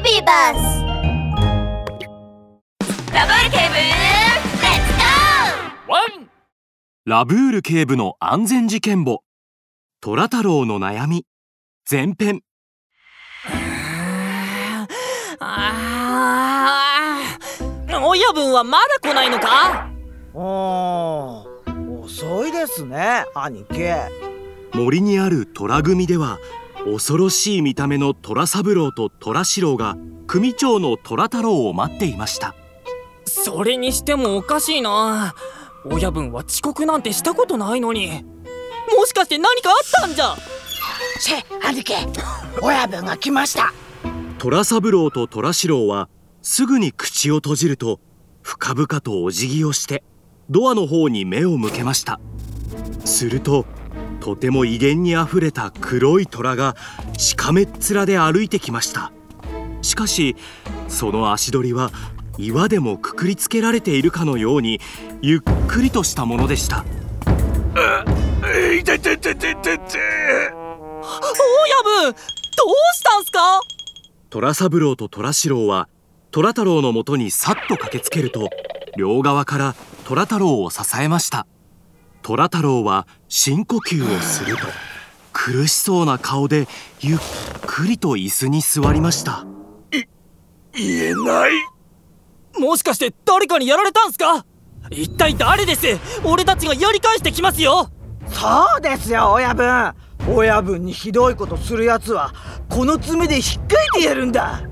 ビバスラブール警部レッツゴーワンラブール警部の安全事件簿。虎太郎の悩み。前編。あー親分はまだ来ないのか？おー遅いですね兄貴。森にある虎組では恐ろしい見た目の虎三郎と虎四郎が組長の虎太郎を待っていました。それにしてもおかしいな。親分は遅刻なんてしたことないのに。もしかして何かあったんじゃ？シェ兄貴。親分が来ました。虎三郎と虎四郎はすぐに口を閉じると深々とお辞儀をしてドアの方に目を向けました。するととても威厳にあふれた黒い虎がしかめっ面で歩いてきました。しかしその足取りは岩でもくくりつけられているかのようにゆっくりとしたものでした。いてててててて親分どうしたんすか？虎三郎と虎四郎は虎太郎のもとにさっと駆けつけると両側から虎太郎を支えました虎太郎は深呼吸をすると苦しそうな顔でゆっくりと椅子に座りました。言えない。もしかして誰かにやられたんすか？一体誰です？俺たちがやり返してきますよ。そうですよ親分。親分にひどいことするやつはこの爪でひっかいてやるんだ。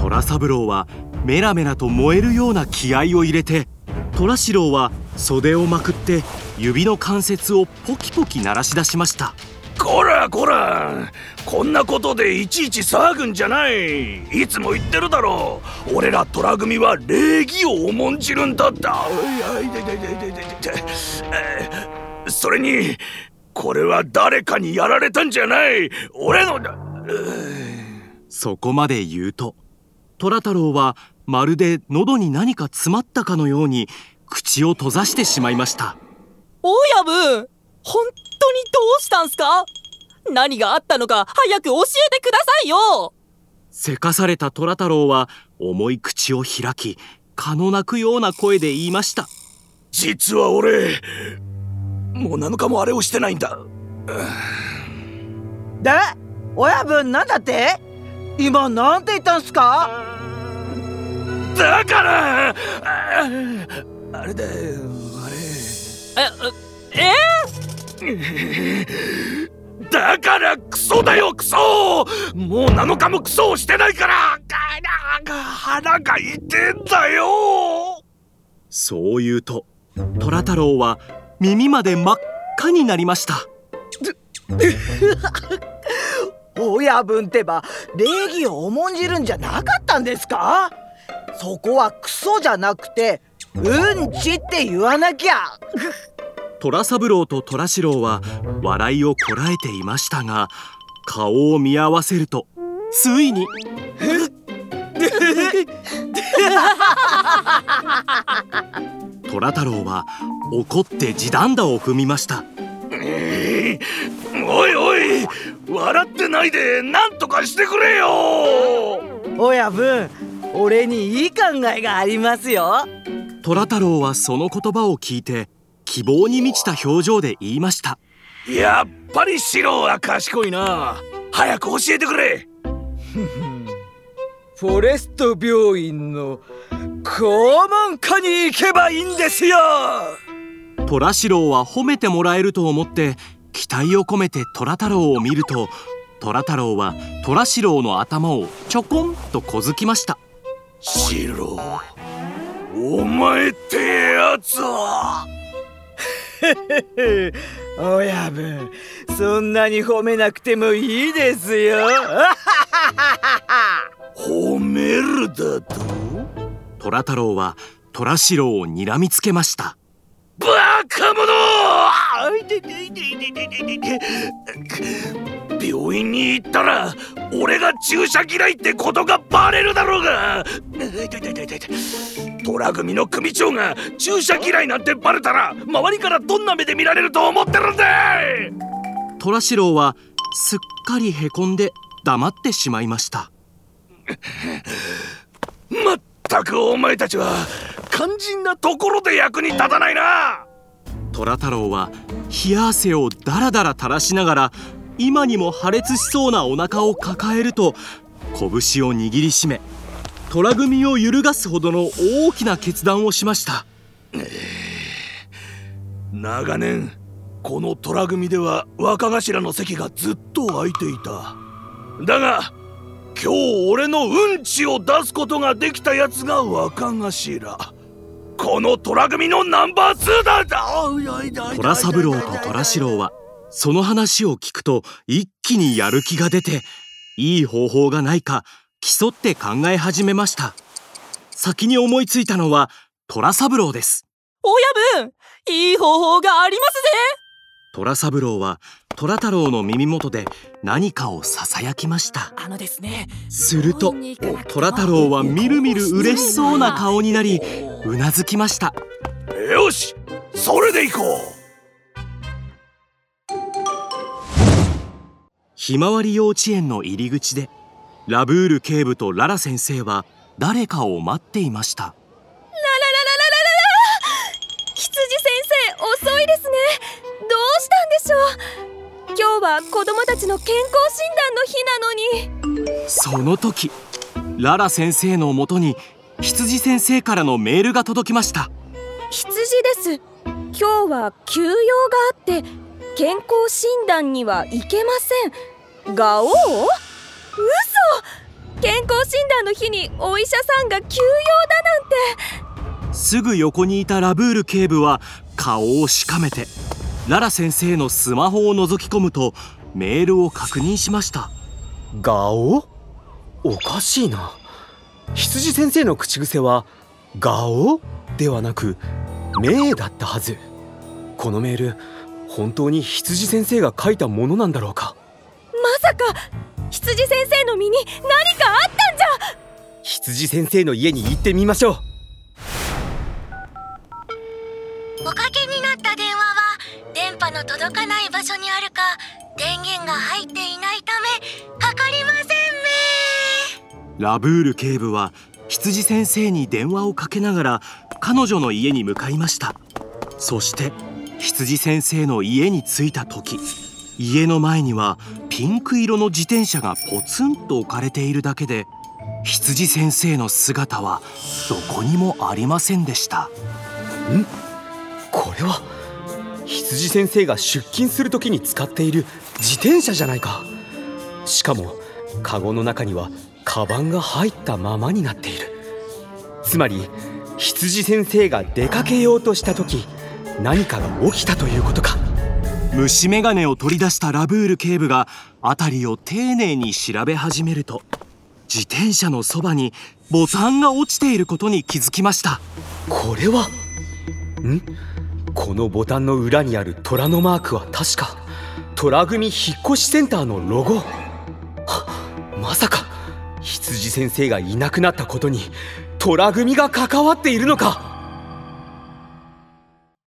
虎三郎はメラメラと燃えるような気合を入れて虎四郎は袖をまくって指の関節をポキポキ鳴らし出しました。こらこらこんなことでいちいち騒ぐんじゃない。いつも言ってるだろう。俺ら虎組は礼儀を重んじるんだってあいやいててててててえーそれにこれは誰かにやられたんじゃない。俺のそこまで言うと虎太郎はまるで喉に何か詰まったかのように口を閉ざしてしまいました。親分本当にどうしたんすか？何があったのか早く教えてくださいよ！せかされた虎太郎は重い口を開き蚊の鳴くような声で言いました。実は俺もう7日もあれをしてないんだ。で親分なんだって？今なんて言ったんすか？だからああれだよあれ。ええ？だからクソだよクソ！もう7日もクソをしてないからあな腹が痛えんだよ！そう言うと虎太郎は耳まで真っ赤になりました。親分ってば礼儀を重んじるんじゃなかったんですか？そこはクソじゃなくてうんちって言わなきゃ。虎三郎と虎四郎は笑いをこらえていましたが顔を見合わせるとついに。虎太郎は怒って地団打を踏みました。えーおいおい笑ってないで何とかしてくれよ。親分俺にいい考えがありますよ虎太郎はその言葉を聞いて希望に満ちた表情で言いました。やっぱりシロは賢いな。早く教えてくれ。フォレスト病院の肛門科に行けばいいんですよ。虎四郎は褒めてもらえると思って期待を込めて虎太郎を見ると虎太郎は虎四郎の頭をちょこんとこづきました。シロお前ってやつは。親分そんなに褒めなくてもいいですよ。褒めるだと？虎太郎は虎四郎を睨みつけました。バカ者あいてていていていていていて病院に行ったら俺が注射嫌いってことがバレるだろうが。いていていていていて虎組の組長が注射嫌いなんてバレたら周りからどんな目で見られると思ってるんだ虎四郎はすっかりへこんで黙ってしまいました。まったくお前たちは肝心なところで役に立たないな虎太郎は冷や汗をダラダラ垂らしながら今にも破裂しそうなお腹を抱えると拳を握りしめ虎組を揺るがすほどの大きな決断をしました。長年この虎組では若頭の席がずっと空いていた。だが今日俺のうんちを出すことができたやつが若頭。この虎組のナンバー2だ。虎三郎と虎四郎はその話を聞くと一気にやる気が出ていい方法がないか競って考え始めました。先に思いついたのは虎三郎です。親分いい方法がありますぜ。虎三郎は虎太郎の耳元で何かをささやきました。あのですねすると虎太郎はみるみる嬉しそうな顔になりうなずきました。よしそれでいこう。ひまわり幼稚園の入り口でラブール警部とララ先生は誰かを待っていました。羊先生遅いですねどうしたんでしょう今日は子供たちの健康診断の日なのにその時ララ先生のもとに羊先生からのメールが届きました。羊です。今日は休養があって健康診断には行けません。ガオウ嘘！健康診断の日にお医者さんが休養だなんて。すぐ横にいたラブール警部は顔をしかめてララ先生のスマホを覗き込むとメールを確認しました。ガオ？おかしいな羊先生の口癖はガオ？ではなくメだったはず。このメール本当に羊先生が書いたものなんだろうか？まさか羊先生の身に何かあったんじゃ！羊先生の家に行ってみましょう。おかけになった電話は電波の届かない場所にあるか電源が入っていないためかかりませんねラブール警部は羊先生に電話をかけながら彼女の家に向かいました。そして羊先生の家に着いた時家の前にはピンク色の自転車がポツンと置かれているだけで羊先生の姿はどこにもありませんでした。ん？これは羊先生が出勤する時に使っている自転車じゃないか。しかもカゴの中にはカバンが入ったままになっている。つまり羊先生が出かけようとした時何かが起きたということか。虫眼鏡を取り出したラブール警部が辺りを丁寧に調べ始めると自転車のそばにボタンが落ちていることに気づきました。これはん？このボタンの裏にある虎のマークは確か虎組引っ越しセンターのロゴ。はまさか。羊先生がいなくなったことに虎組が関わっているのか。